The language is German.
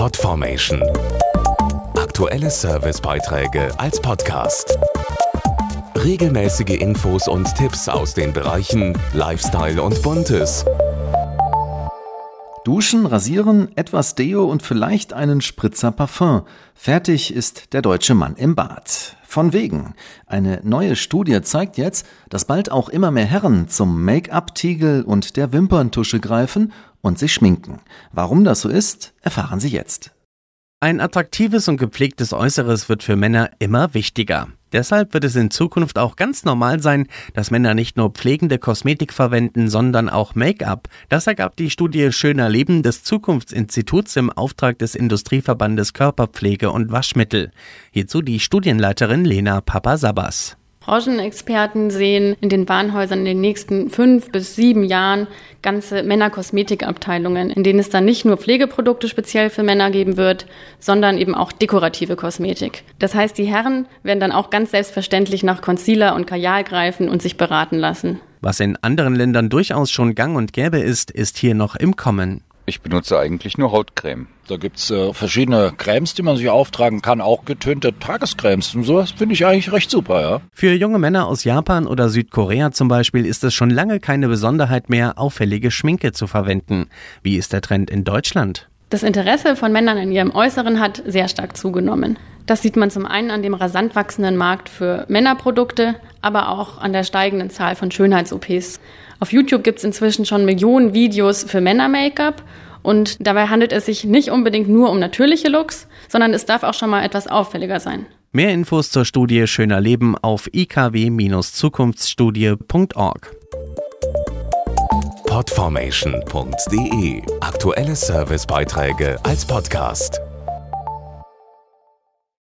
Podformation. Aktuelle Servicebeiträge als Podcast. Regelmäßige Infos und Tipps aus den Bereichen Lifestyle und Buntes. Duschen, rasieren, etwas Deo und vielleicht einen Spritzer Parfum. Fertig ist der deutsche Mann im Bad. Von wegen. Eine neue Studie zeigt jetzt, dass bald auch immer mehr Herren zum Make-up-Tiegel und der Wimperntusche greifen und sich schminken. Warum das so ist, erfahren Sie jetzt. Ein attraktives und gepflegtes Äußeres wird für Männer immer wichtiger. Deshalb wird es in Zukunft auch ganz normal sein, dass Männer nicht nur pflegende Kosmetik verwenden, sondern auch Make-up. Das ergab die Studie Schöner Leben des Zukunftsinstituts im Auftrag des Industrieverbandes Körperpflege und Waschmittel. Hierzu die Studienleiterin Lena Papasabas. Branchenexperten sehen in den Warenhäusern in den nächsten fünf bis sieben Jahren ganze Männerkosmetikabteilungen, in denen es dann nicht nur Pflegeprodukte speziell für Männer geben wird, sondern eben auch dekorative Kosmetik. Das heißt, die Herren werden dann auch ganz selbstverständlich nach Concealer und Kajal greifen und sich beraten lassen. Was in anderen Ländern durchaus schon gang und gäbe ist, ist hier noch im Kommen. Ich benutze eigentlich nur Hautcreme. Da gibt's äh, verschiedene Cremes, die man sich auftragen kann, auch getönte Tagescremes und sowas finde ich eigentlich recht super, ja. Für junge Männer aus Japan oder Südkorea zum Beispiel ist es schon lange keine Besonderheit mehr, auffällige Schminke zu verwenden. Wie ist der Trend in Deutschland? Das Interesse von Männern an ihrem Äußeren hat sehr stark zugenommen. Das sieht man zum einen an dem rasant wachsenden Markt für Männerprodukte, aber auch an der steigenden Zahl von Schönheits-OPs. Auf YouTube gibt es inzwischen schon Millionen Videos für Männer-Make-up und dabei handelt es sich nicht unbedingt nur um natürliche Looks, sondern es darf auch schon mal etwas auffälliger sein. Mehr Infos zur Studie Schöner Leben auf ikw-zukunftsstudie.org. Podformation.de Aktuelle Servicebeiträge als Podcast.